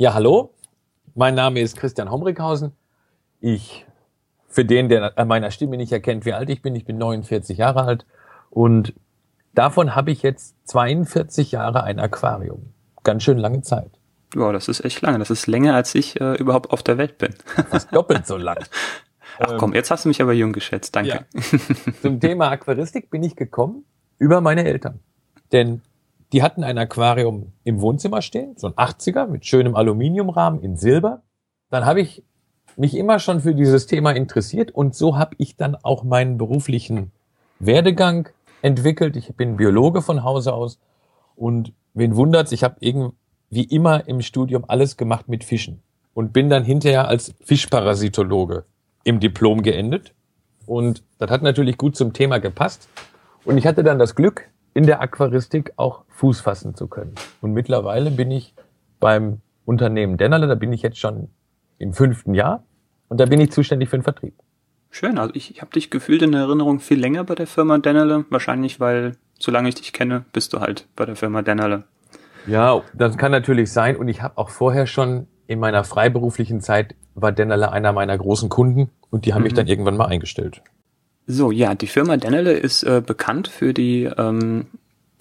Ja, hallo. Mein Name ist Christian Homrikhausen. Ich, für den, der an meiner Stimme nicht erkennt, wie alt ich bin, ich bin 49 Jahre alt und davon habe ich jetzt 42 Jahre ein Aquarium. Ganz schön lange Zeit. Ja, das ist echt lange. Das ist länger, als ich äh, überhaupt auf der Welt bin. Fast doppelt so lang. Ach komm, jetzt hast du mich aber jung geschätzt. Danke. Ja. Zum Thema Aquaristik bin ich gekommen über meine Eltern. Denn die hatten ein Aquarium im Wohnzimmer stehen, so ein 80er mit schönem Aluminiumrahmen in Silber. Dann habe ich mich immer schon für dieses Thema interessiert und so habe ich dann auch meinen beruflichen Werdegang entwickelt. Ich bin Biologe von Hause aus und wen wundert's, ich habe irgendwie immer im Studium alles gemacht mit Fischen und bin dann hinterher als Fischparasitologe im Diplom geendet. Und das hat natürlich gut zum Thema gepasst. Und ich hatte dann das Glück, in der Aquaristik auch Fuß fassen zu können. Und mittlerweile bin ich beim Unternehmen Dennerle, da bin ich jetzt schon im fünften Jahr und da bin ich zuständig für den Vertrieb. Schön, also ich, ich habe dich gefühlt in Erinnerung viel länger bei der Firma Dennerle, wahrscheinlich weil, solange ich dich kenne, bist du halt bei der Firma Dennerle. Ja, das kann natürlich sein und ich habe auch vorher schon in meiner freiberuflichen Zeit war Dennerle einer meiner großen Kunden und die haben mhm. mich dann irgendwann mal eingestellt. So, ja, die Firma Dennerle ist äh, bekannt für die ähm,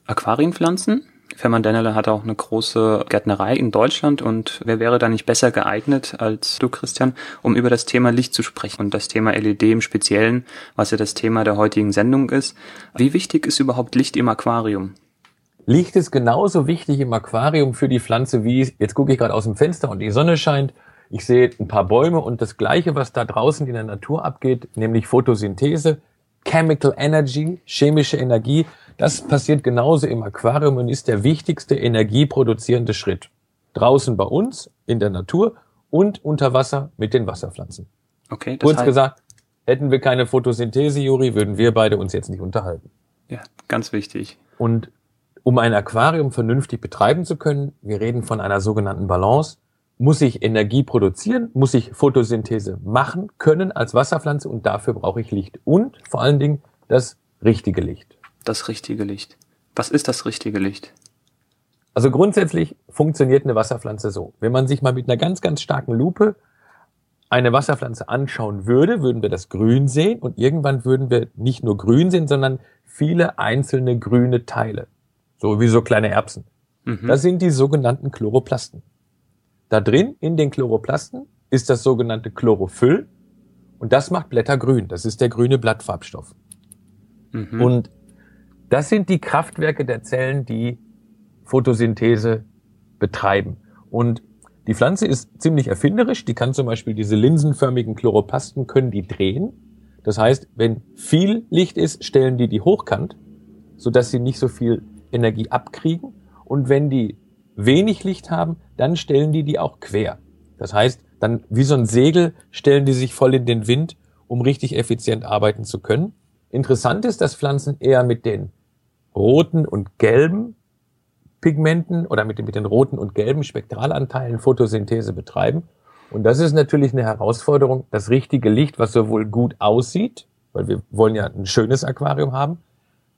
Aquarienpflanzen. Firma Dennerle hat auch eine große Gärtnerei in Deutschland und wer wäre da nicht besser geeignet als du, Christian, um über das Thema Licht zu sprechen und das Thema LED im Speziellen, was ja das Thema der heutigen Sendung ist. Wie wichtig ist überhaupt Licht im Aquarium? Licht ist genauso wichtig im Aquarium für die Pflanze wie, jetzt gucke ich gerade aus dem Fenster und die Sonne scheint ich sehe ein paar Bäume und das Gleiche, was da draußen in der Natur abgeht, nämlich Photosynthese, Chemical Energy, chemische Energie, das passiert genauso im Aquarium und ist der wichtigste energieproduzierende Schritt. Draußen bei uns, in der Natur und unter Wasser mit den Wasserpflanzen. Okay, das Kurz heißt, gesagt, hätten wir keine Photosynthese, Juri, würden wir beide uns jetzt nicht unterhalten. Ja, ganz wichtig. Und um ein Aquarium vernünftig betreiben zu können, wir reden von einer sogenannten Balance, muss ich Energie produzieren, muss ich Photosynthese machen können als Wasserpflanze und dafür brauche ich Licht und vor allen Dingen das richtige Licht. Das richtige Licht. Was ist das richtige Licht? Also grundsätzlich funktioniert eine Wasserpflanze so. Wenn man sich mal mit einer ganz, ganz starken Lupe eine Wasserpflanze anschauen würde, würden wir das Grün sehen und irgendwann würden wir nicht nur Grün sehen, sondern viele einzelne grüne Teile. So wie so kleine Erbsen. Mhm. Das sind die sogenannten Chloroplasten. Da drin in den Chloroplasten ist das sogenannte Chlorophyll und das macht Blätter grün. Das ist der grüne Blattfarbstoff. Mhm. Und das sind die Kraftwerke der Zellen, die Photosynthese betreiben. Und die Pflanze ist ziemlich erfinderisch. Die kann zum Beispiel diese linsenförmigen Chloroplasten können die drehen. Das heißt, wenn viel Licht ist, stellen die die hochkant, sodass sie nicht so viel Energie abkriegen. Und wenn die wenig Licht haben, dann stellen die die auch quer. Das heißt, dann wie so ein Segel stellen die sich voll in den Wind, um richtig effizient arbeiten zu können. Interessant ist, dass Pflanzen eher mit den roten und gelben Pigmenten oder mit den, mit den roten und gelben Spektralanteilen Photosynthese betreiben. Und das ist natürlich eine Herausforderung, das richtige Licht, was sowohl gut aussieht, weil wir wollen ja ein schönes Aquarium haben,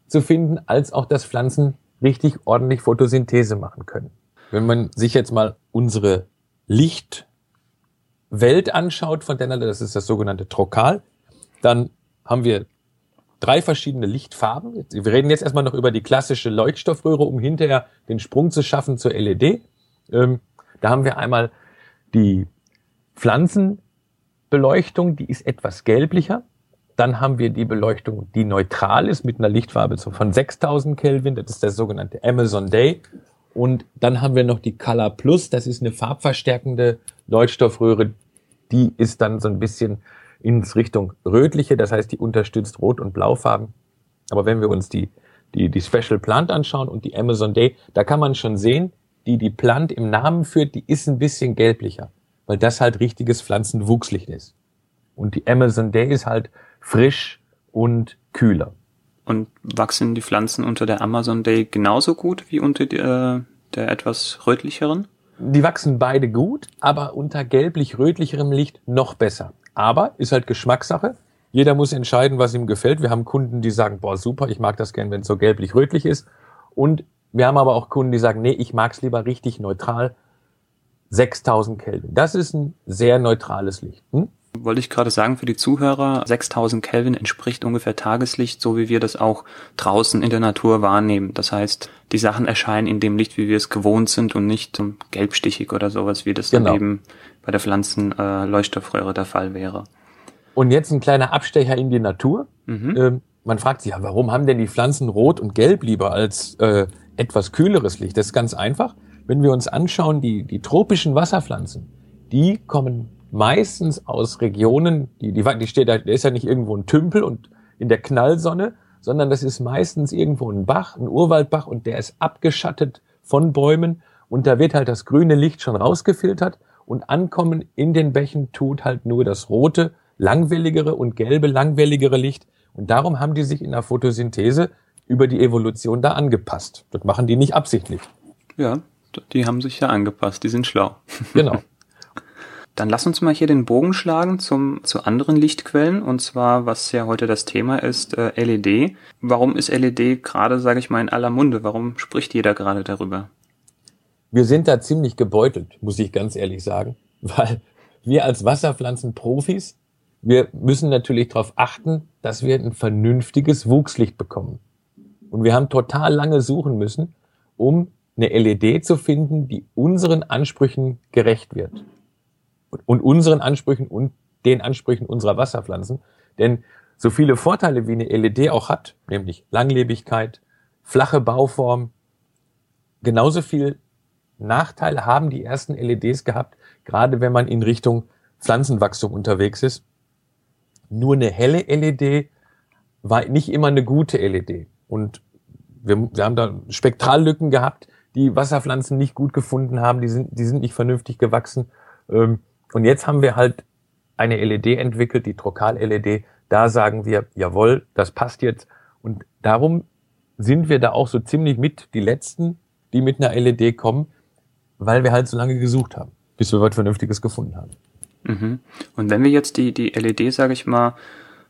zu finden, als auch, dass Pflanzen richtig ordentlich Photosynthese machen können. Wenn man sich jetzt mal unsere Lichtwelt anschaut von Dennerle, das ist das sogenannte Trokal, dann haben wir drei verschiedene Lichtfarben. Wir reden jetzt erstmal noch über die klassische Leuchtstoffröhre, um hinterher den Sprung zu schaffen zur LED. Ähm, da haben wir einmal die Pflanzenbeleuchtung, die ist etwas gelblicher. Dann haben wir die Beleuchtung, die neutral ist mit einer Lichtfarbe von 6000 Kelvin. Das ist der sogenannte Amazon Day. Und dann haben wir noch die Color Plus, das ist eine farbverstärkende Leuchtstoffröhre, die ist dann so ein bisschen ins Richtung rötliche, das heißt, die unterstützt Rot- und Blaufarben. Aber wenn wir uns die, die, die Special Plant anschauen und die Amazon Day, da kann man schon sehen, die die Plant im Namen führt, die ist ein bisschen gelblicher, weil das halt richtiges Pflanzenwuchslicht ist. Und die Amazon Day ist halt frisch und kühler. Und wachsen die Pflanzen unter der Amazon Day genauso gut wie unter der, der etwas rötlicheren? Die wachsen beide gut, aber unter gelblich-rötlicherem Licht noch besser. Aber ist halt Geschmackssache. Jeder muss entscheiden, was ihm gefällt. Wir haben Kunden, die sagen, boah, super, ich mag das gern, wenn es so gelblich-rötlich ist. Und wir haben aber auch Kunden, die sagen, nee, ich mag es lieber richtig neutral. 6000 Kelvin. Das ist ein sehr neutrales Licht. Hm? Wollte ich gerade sagen für die Zuhörer, 6000 Kelvin entspricht ungefähr Tageslicht, so wie wir das auch draußen in der Natur wahrnehmen. Das heißt, die Sachen erscheinen in dem Licht, wie wir es gewohnt sind und nicht gelbstichig oder sowas, wie das genau. dann eben bei der Pflanzenleuchtstoffröhre äh, der Fall wäre. Und jetzt ein kleiner Abstecher in die Natur. Mhm. Ähm, man fragt sich ja, warum haben denn die Pflanzen rot und gelb lieber als äh, etwas kühleres Licht? Das ist ganz einfach. Wenn wir uns anschauen, die, die tropischen Wasserpflanzen, die kommen meistens aus Regionen, die, die, die steht da, da ist ja nicht irgendwo ein Tümpel und in der Knallsonne, sondern das ist meistens irgendwo ein Bach, ein Urwaldbach und der ist abgeschattet von Bäumen und da wird halt das grüne Licht schon rausgefiltert und ankommen in den Bächen tut halt nur das rote, langwelligere und gelbe, langwelligere Licht und darum haben die sich in der Photosynthese über die Evolution da angepasst. Das machen die nicht absichtlich. Ja, die haben sich ja angepasst, die sind schlau. Genau. Dann lass uns mal hier den Bogen schlagen zum, zu anderen Lichtquellen und zwar, was ja heute das Thema ist, äh, LED. Warum ist LED gerade, sage ich mal, in aller Munde? Warum spricht jeder gerade darüber? Wir sind da ziemlich gebeutelt, muss ich ganz ehrlich sagen, weil wir als Wasserpflanzenprofis, wir müssen natürlich darauf achten, dass wir ein vernünftiges Wuchslicht bekommen. Und wir haben total lange suchen müssen, um eine LED zu finden, die unseren Ansprüchen gerecht wird und unseren Ansprüchen und den Ansprüchen unserer Wasserpflanzen. Denn so viele Vorteile wie eine LED auch hat, nämlich Langlebigkeit, flache Bauform, genauso viel Nachteile haben die ersten LEDs gehabt, gerade wenn man in Richtung Pflanzenwachstum unterwegs ist. Nur eine helle LED war nicht immer eine gute LED. Und wir, wir haben da Spektrallücken gehabt, die Wasserpflanzen nicht gut gefunden haben, die sind, die sind nicht vernünftig gewachsen. Ähm, und jetzt haben wir halt eine LED entwickelt, die Trokal-LED. Da sagen wir, jawohl, das passt jetzt. Und darum sind wir da auch so ziemlich mit die Letzten, die mit einer LED kommen, weil wir halt so lange gesucht haben, bis wir was Vernünftiges gefunden haben. Mhm. Und wenn wir jetzt die, die LED, sage ich mal,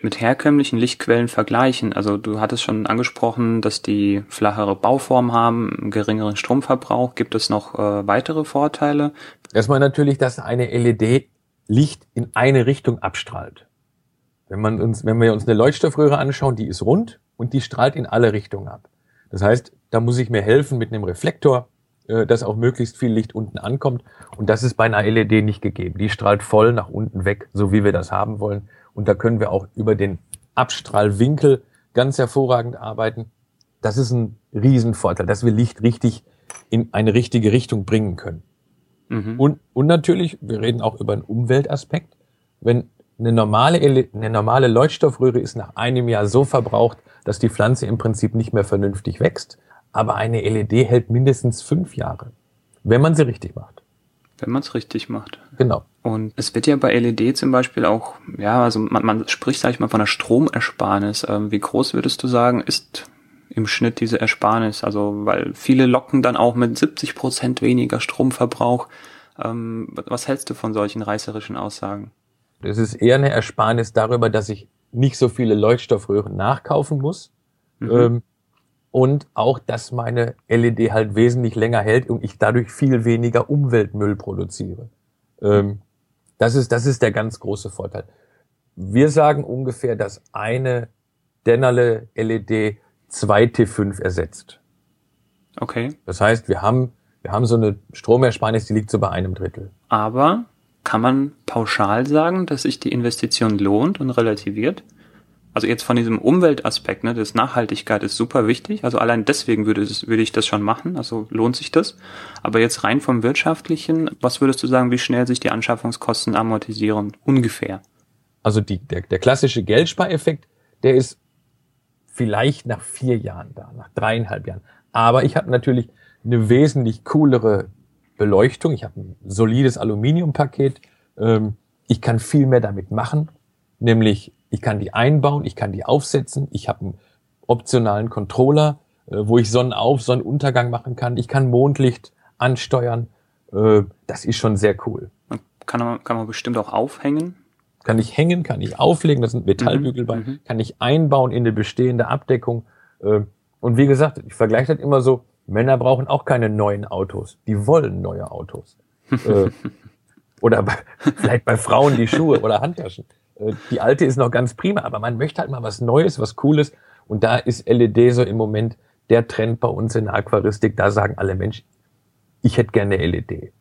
mit herkömmlichen Lichtquellen vergleichen? Also du hattest schon angesprochen, dass die flachere Bauform haben, einen geringeren Stromverbrauch. Gibt es noch äh, weitere Vorteile? Erstmal natürlich, dass eine LED Licht in eine Richtung abstrahlt. Wenn, man uns, wenn wir uns eine Leuchtstoffröhre anschauen, die ist rund und die strahlt in alle Richtungen ab. Das heißt, da muss ich mir helfen mit einem Reflektor, äh, dass auch möglichst viel Licht unten ankommt. Und das ist bei einer LED nicht gegeben. Die strahlt voll nach unten weg, so wie wir das haben wollen. Und da können wir auch über den Abstrahlwinkel ganz hervorragend arbeiten. Das ist ein Riesenvorteil, dass wir Licht richtig in eine richtige Richtung bringen können. Mhm. Und, und natürlich, wir reden auch über einen Umweltaspekt. Wenn eine normale, eine normale Leuchtstoffröhre ist nach einem Jahr so verbraucht, dass die Pflanze im Prinzip nicht mehr vernünftig wächst. Aber eine LED hält mindestens fünf Jahre, wenn man sie richtig macht. Wenn man es richtig macht. Genau. Und es wird ja bei LED zum Beispiel auch, ja, also man, man spricht, sag ich mal, von einer Stromersparnis. Ähm, wie groß würdest du sagen, ist im Schnitt diese Ersparnis? Also, weil viele locken dann auch mit 70 Prozent weniger Stromverbrauch. Ähm, was hältst du von solchen reißerischen Aussagen? Es ist eher eine Ersparnis darüber, dass ich nicht so viele Leuchtstoffröhren nachkaufen muss. Mhm. Ähm, und auch, dass meine LED halt wesentlich länger hält und ich dadurch viel weniger Umweltmüll produziere. Ähm, das ist, das ist der ganz große Vorteil. Wir sagen ungefähr, dass eine Dennerle LED zwei T5 ersetzt. Okay. Das heißt, wir haben, wir haben so eine Stromersparnis, die liegt so bei einem Drittel. Aber kann man pauschal sagen, dass sich die Investition lohnt und relativiert? Also jetzt von diesem Umweltaspekt, ne, das Nachhaltigkeit ist super wichtig. Also allein deswegen würde, würde ich das schon machen. Also lohnt sich das. Aber jetzt rein vom wirtschaftlichen, was würdest du sagen, wie schnell sich die Anschaffungskosten amortisieren? Ungefähr. Also die, der, der klassische Geldspareffekt, der ist vielleicht nach vier Jahren da, nach dreieinhalb Jahren. Aber ich habe natürlich eine wesentlich coolere Beleuchtung. Ich habe ein solides Aluminiumpaket. Ähm, ich kann viel mehr damit machen, nämlich ich kann die einbauen, ich kann die aufsetzen, ich habe einen optionalen Controller, äh, wo ich Sonnenauf, Sonnenuntergang machen kann, ich kann Mondlicht ansteuern. Äh, das ist schon sehr cool. Kann man, kann man bestimmt auch aufhängen? Kann ich hängen, kann ich auflegen, das sind Metallbügel bei, mhm, mhm. kann ich einbauen in eine bestehende Abdeckung. Äh, und wie gesagt, ich vergleiche das immer so, Männer brauchen auch keine neuen Autos, die wollen neue Autos. oder bei, vielleicht bei Frauen die Schuhe oder Handtaschen. Äh, die alte ist noch ganz prima, aber man möchte halt mal was Neues, was Cooles. Und da ist LED so im Moment der Trend bei uns in der Aquaristik. Da sagen alle Menschen, ich hätte gerne LED.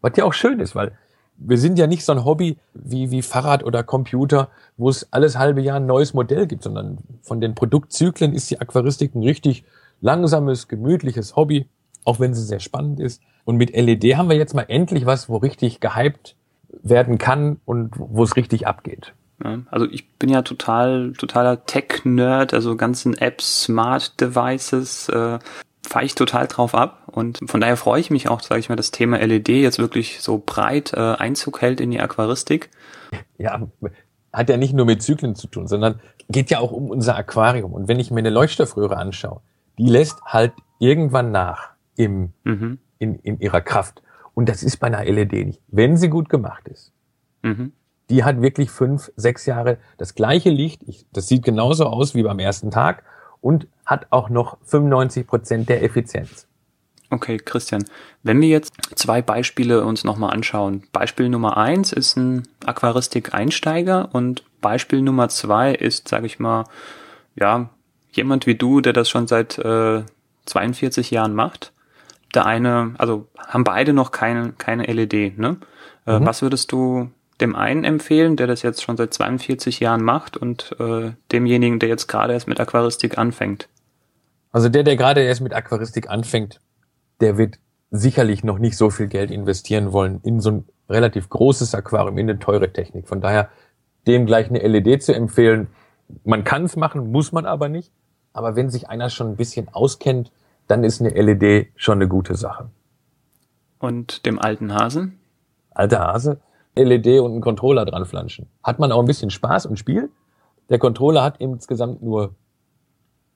Was ja auch schön ist, weil wir sind ja nicht so ein Hobby wie, wie Fahrrad oder Computer, wo es alles halbe Jahr ein neues Modell gibt, sondern von den Produktzyklen ist die Aquaristik ein richtig langsames, gemütliches Hobby, auch wenn sie sehr spannend ist. Und mit LED haben wir jetzt mal endlich was, wo richtig gehypt werden kann und wo es richtig abgeht. Also ich bin ja total, totaler Tech-Nerd, also ganzen Apps, Smart Devices, äh, fahre ich total drauf ab. Und von daher freue ich mich auch, sage ich mal, das Thema LED jetzt wirklich so breit äh, Einzug hält in die Aquaristik. Ja, hat ja nicht nur mit Zyklen zu tun, sondern geht ja auch um unser Aquarium. Und wenn ich mir eine Leuchtstoffröhre anschaue, die lässt halt irgendwann nach im, mhm. in, in ihrer Kraft. Und das ist bei einer LED nicht, wenn sie gut gemacht ist. Mhm. Die hat wirklich fünf, sechs Jahre das gleiche Licht. Ich, das sieht genauso aus wie beim ersten Tag und hat auch noch 95 Prozent der Effizienz. Okay, Christian. Wenn wir jetzt zwei Beispiele uns nochmal anschauen. Beispiel Nummer eins ist ein Aquaristik-Einsteiger und Beispiel Nummer zwei ist, sage ich mal, ja, jemand wie du, der das schon seit äh, 42 Jahren macht. Der eine, also haben beide noch keine, keine LED, ne? Äh, mhm. Was würdest du dem einen empfehlen, der das jetzt schon seit 42 Jahren macht und äh, demjenigen, der jetzt gerade erst mit Aquaristik anfängt? Also der, der gerade erst mit Aquaristik anfängt, der wird sicherlich noch nicht so viel Geld investieren wollen in so ein relativ großes Aquarium, in eine teure Technik. Von daher dem gleich eine LED zu empfehlen. Man kann es machen, muss man aber nicht. Aber wenn sich einer schon ein bisschen auskennt, dann ist eine LED schon eine gute Sache. Und dem alten Hasen? Alter Hase, LED und einen Controller dran flanschen. Hat man auch ein bisschen Spaß und Spiel. Der Controller hat insgesamt nur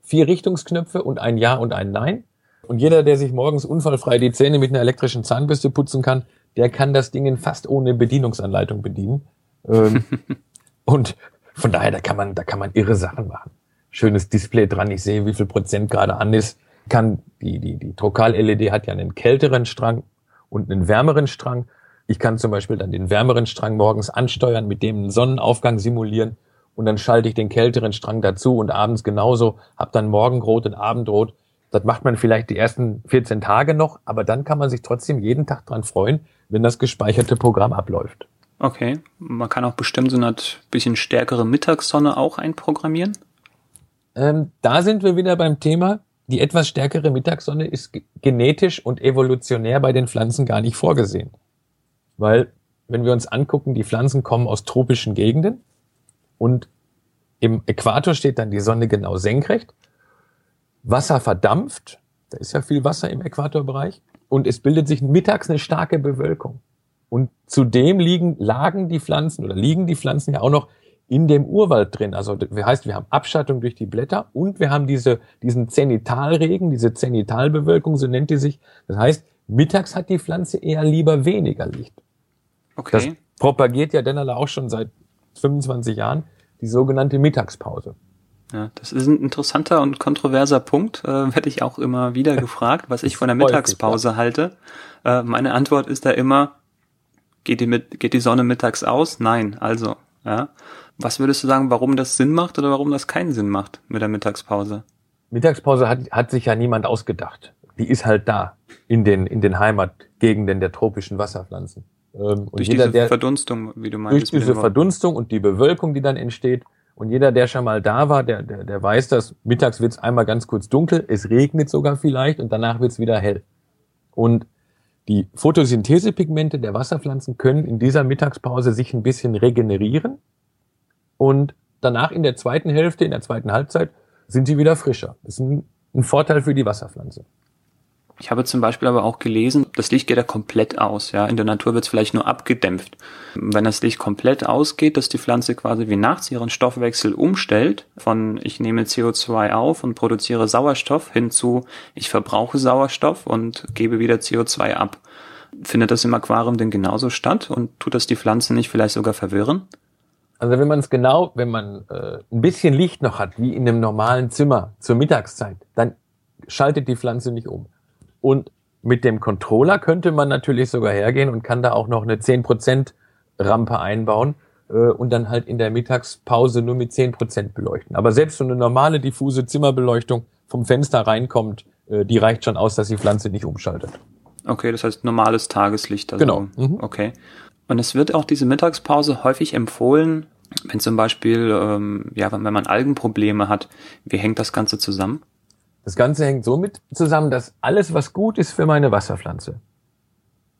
vier Richtungsknöpfe und ein Ja und ein Nein. Und jeder, der sich morgens unfallfrei die Zähne mit einer elektrischen Zahnbürste putzen kann, der kann das Ding fast ohne Bedienungsanleitung bedienen. Ähm, und von daher, da kann man, da kann man irre Sachen machen. Schönes Display dran, ich sehe, wie viel Prozent gerade an ist. Kann, die, die, die Trokal-LED hat ja einen kälteren Strang und einen wärmeren Strang. Ich kann zum Beispiel dann den wärmeren Strang morgens ansteuern, mit dem einen Sonnenaufgang simulieren und dann schalte ich den kälteren Strang dazu und abends genauso, hab dann Morgenrot und Abendrot. Das macht man vielleicht die ersten 14 Tage noch, aber dann kann man sich trotzdem jeden Tag dran freuen, wenn das gespeicherte Programm abläuft. Okay, man kann auch bestimmt so eine bisschen stärkere Mittagssonne auch einprogrammieren? Ähm, da sind wir wieder beim Thema, die etwas stärkere Mittagssonne ist genetisch und evolutionär bei den Pflanzen gar nicht vorgesehen. Weil, wenn wir uns angucken, die Pflanzen kommen aus tropischen Gegenden und im Äquator steht dann die Sonne genau senkrecht. Wasser verdampft, da ist ja viel Wasser im Äquatorbereich und es bildet sich mittags eine starke Bewölkung. Und zudem liegen, lagen die Pflanzen oder liegen die Pflanzen ja auch noch in dem Urwald drin. Also das heißt, wir haben Abschattung durch die Blätter und wir haben diese, diesen Zenitalregen, diese Zenitalbewölkung, so nennt die sich. Das heißt, mittags hat die Pflanze eher lieber weniger Licht. Okay. Das propagiert ja Dennerle auch schon seit 25 Jahren, die sogenannte Mittagspause. Ja, das ist ein interessanter und kontroverser Punkt, äh, werde ich auch immer wieder gefragt, was ich von der Mittagspause halte. Äh, meine Antwort ist da immer, geht die, mit, geht die Sonne mittags aus? Nein, also, ja. Was würdest du sagen, warum das Sinn macht oder warum das keinen Sinn macht mit der Mittagspause? Mittagspause hat, hat sich ja niemand ausgedacht. Die ist halt da in den, in den Heimatgegenden der tropischen Wasserpflanzen. Ähm, durch jeder, diese der, Verdunstung, wie du meinst. Durch diese Verdunstung und die Bewölkung, die dann entsteht. Und jeder, der schon mal da war, der, der, der weiß, dass mittags wird's einmal ganz kurz dunkel, es regnet sogar vielleicht und danach wird's wieder hell. Und die Photosynthesepigmente der Wasserpflanzen können in dieser Mittagspause sich ein bisschen regenerieren und danach in der zweiten Hälfte, in der zweiten Halbzeit, sind sie wieder frischer. Das ist ein, ein Vorteil für die Wasserpflanze. Ich habe zum Beispiel aber auch gelesen, das Licht geht ja komplett aus. Ja, in der Natur wird es vielleicht nur abgedämpft. Wenn das Licht komplett ausgeht, dass die Pflanze quasi wie nachts ihren Stoffwechsel umstellt, von ich nehme CO2 auf und produziere Sauerstoff hin zu ich verbrauche Sauerstoff und gebe wieder CO2 ab. Findet das im Aquarium denn genauso statt und tut das die Pflanze nicht vielleicht sogar verwirren? Also wenn man es genau, wenn man äh, ein bisschen Licht noch hat, wie in einem normalen Zimmer zur Mittagszeit, dann schaltet die Pflanze nicht um. Und Mit dem Controller könnte man natürlich sogar hergehen und kann da auch noch eine 10% Rampe einbauen äh, und dann halt in der Mittagspause nur mit 10% beleuchten. Aber selbst so eine normale diffuse Zimmerbeleuchtung vom Fenster reinkommt, äh, die reicht schon aus, dass die Pflanze nicht umschaltet. Okay, das heißt normales Tageslicht. Also, Genau. Mhm. Okay. Und es wird auch diese Mittagspause häufig empfohlen, wenn zum Beispiel, ähm, ja, wenn man Algenprobleme hat. Wie hängt das Ganze zusammen? Das Ganze hängt somit zusammen, dass alles, was gut ist für meine Wasserpflanze,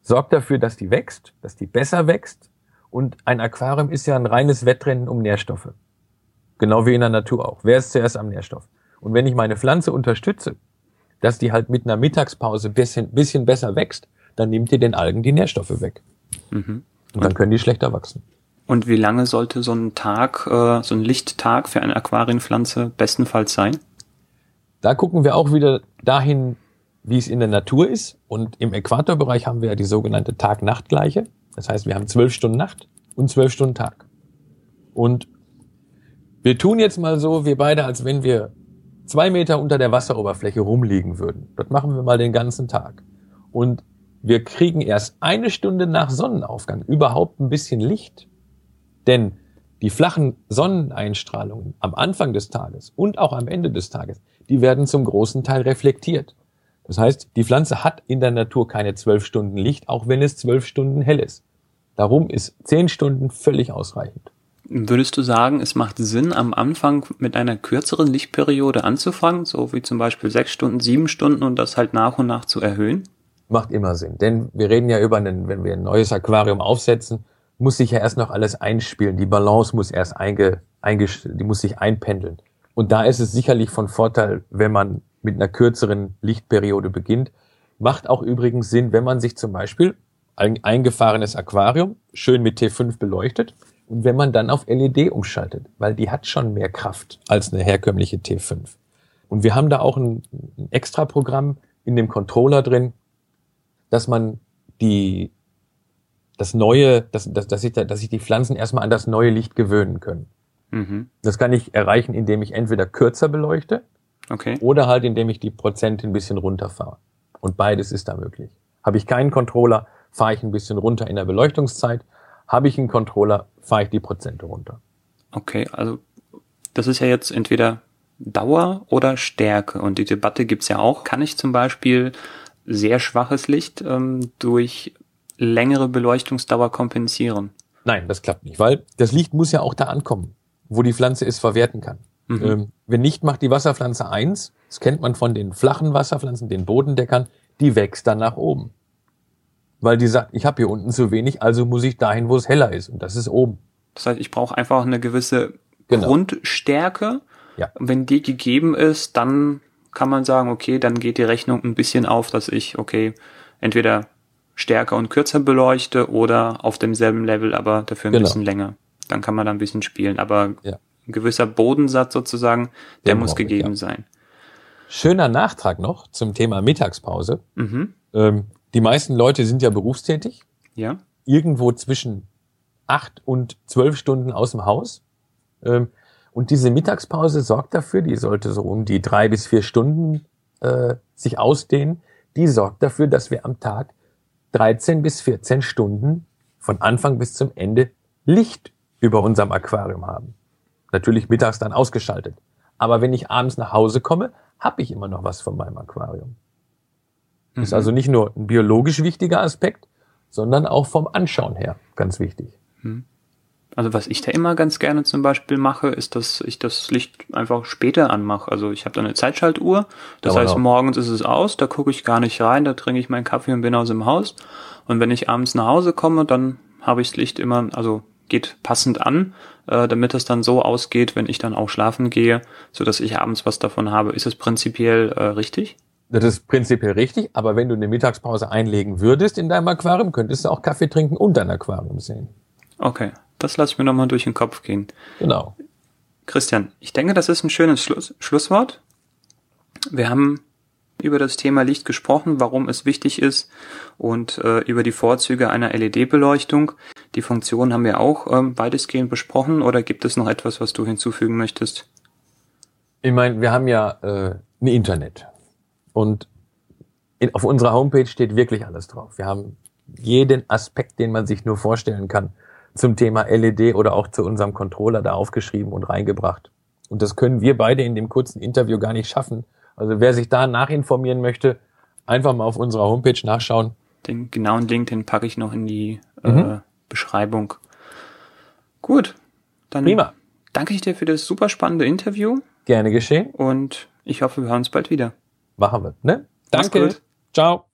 sorgt dafür, dass die wächst, dass die besser wächst. Und ein Aquarium ist ja ein reines Wettrennen um Nährstoffe. Genau wie in der Natur auch. Wer ist zuerst am Nährstoff? Und wenn ich meine Pflanze unterstütze, dass die halt mit einer Mittagspause bisschen, bisschen besser wächst, dann nimmt ihr den Algen die Nährstoffe weg. Mhm. Und dann können die schlechter wachsen. Und wie lange sollte so ein Tag, äh, so ein Lichttag für eine Aquarienpflanze bestenfalls sein? Da gucken wir auch wieder dahin, wie es in der Natur ist. Und im Äquatorbereich haben wir ja die sogenannte Tag-Nacht-Gleiche. Das heißt, wir haben zwölf Stunden Nacht und zwölf Stunden Tag. Und wir tun jetzt mal so, wir beide, als wenn wir zwei Meter unter der Wasseroberfläche rumliegen würden. Das machen wir mal den ganzen Tag. Und wir kriegen erst eine Stunde nach Sonnenaufgang überhaupt ein bisschen Licht. Denn die flachen Sonneneinstrahlungen am Anfang des Tages und auch am Ende des Tages, die werden zum großen Teil reflektiert. Das heißt, die Pflanze hat in der Natur keine zwölf Stunden Licht, auch wenn es zwölf Stunden hell ist. Darum ist zehn Stunden völlig ausreichend. Würdest du sagen, es macht Sinn, am Anfang mit einer kürzeren Lichtperiode anzufangen, so wie zum Beispiel sechs Stunden, sieben Stunden und das halt nach und nach zu erhöhen? Macht immer Sinn. Denn wir reden ja über einen, wenn wir ein neues Aquarium aufsetzen, muss sich ja erst noch alles einspielen. Die Balance muss erst einge, einge, die muss sich einpendeln. Und da ist es sicherlich von Vorteil, wenn man mit einer kürzeren Lichtperiode beginnt. Macht auch übrigens Sinn, wenn man sich zum Beispiel ein eingefahrenes Aquarium schön mit T5 beleuchtet und wenn man dann auf LED umschaltet, weil die hat schon mehr Kraft als eine herkömmliche T5. Und wir haben da auch ein, ein extra Programm in dem Controller drin, dass man die, das neue, dass, dass, dass, sich, da- dass sich die Pflanzen erstmal an das neue Licht gewöhnen können. Mhm. Das kann ich erreichen, indem ich entweder kürzer beleuchte Okay. oder halt indem ich die Prozente ein bisschen runterfahre. Und beides ist da möglich. Habe ich keinen Controller, fahre ich ein bisschen runter in der Beleuchtungszeit. Habe ich einen Controller, fahre ich die Prozente runter. Okay, also das ist ja jetzt entweder Dauer oder Stärke. Und die Debatte gibt's ja auch. Kann ich zum Beispiel sehr schwaches Licht ähm, durch längere Beleuchtungsdauer kompensieren? Nein, das klappt nicht, weil das Licht muss ja auch da ankommen, wo die Pflanze es verwerten kann. Mhm. Ähm, wenn nicht, macht die Wasserpflanze eins, das kennt man von den flachen Wasserpflanzen, den Bodendeckern, die wächst dann nach oben. Weil die sagt, ich habe hier unten zu wenig, also muss ich dahin, wo es heller ist. Und das ist oben. Das heißt, ich brauche einfach eine gewisse Genau. Grundstärke. Ja. Und wenn die gegeben ist, dann kann man sagen, okay, dann geht die Rechnung ein bisschen auf, dass ich, okay, entweder stärker und kürzer beleuchte oder auf demselben Level, aber dafür ein Genau. bisschen länger. Dann kann man da ein bisschen spielen. Aber Ja. ein gewisser Bodensatz sozusagen, der Den muss ich, gegeben ja. sein. Schöner Nachtrag noch zum Thema Mittagspause. Mhm. Ähm, die meisten Leute sind ja berufstätig, Ja. irgendwo zwischen acht und zwölf Stunden aus dem Haus. Ähm, und diese Mittagspause sorgt dafür, die sollte so um die drei bis vier Stunden äh, sich ausdehnen, die sorgt dafür, dass wir am Tag 13 bis 14 Stunden von Anfang bis zum Ende Licht über unserem Aquarium haben. Natürlich mittags dann ausgeschaltet. Aber wenn ich abends nach Hause komme, habe ich immer noch was von meinem Aquarium. Ist Mhm. also nicht nur ein biologisch wichtiger Aspekt, sondern auch vom Anschauen her ganz wichtig. Also was ich da immer ganz gerne zum Beispiel mache, ist, dass ich das Licht einfach später anmache. Also ich habe da eine Zeitschaltuhr. Das Aber heißt, auch. morgens ist es aus, da gucke ich gar nicht rein, da trinke ich meinen Kaffee und bin aus dem Haus. Und wenn ich abends nach Hause komme, dann habe ich das Licht immer, also geht passend an, äh, damit es dann so ausgeht, wenn ich dann auch schlafen gehe, so dass ich abends was davon habe. Ist es prinzipiell äh, richtig? Das ist prinzipiell richtig, aber wenn du eine Mittagspause einlegen würdest in deinem Aquarium, könntest du auch Kaffee trinken und dein Aquarium sehen. Okay, das lasse ich mir nochmal durch den Kopf gehen. Genau. Christian, ich denke, das ist ein schönes Schluss Schlusswort. Wir haben über das Thema Licht gesprochen, warum es wichtig ist und äh, über die Vorzüge einer LED-Beleuchtung. Die Funktion haben wir auch ähm, weitestgehend besprochen oder gibt es noch etwas, was du hinzufügen möchtest? Ich meine, wir haben ja äh, ein Internet. Und in, auf unserer Homepage steht wirklich alles drauf. Wir haben jeden Aspekt, den man sich nur vorstellen kann, zum Thema LED oder auch zu unserem Controller da aufgeschrieben und reingebracht. Und das können wir beide in dem kurzen Interview gar nicht schaffen. Also wer sich da nachinformieren möchte, einfach mal auf unserer Homepage nachschauen. Den genauen Link, den packe ich noch in die äh, mhm. äh, Beschreibung. Gut, dann Prima. danke ich dir für das super spannende Interview. Gerne geschehen. Und ich hoffe, wir hören uns bald wieder. Machen wir. Ne? Danke. Ciao.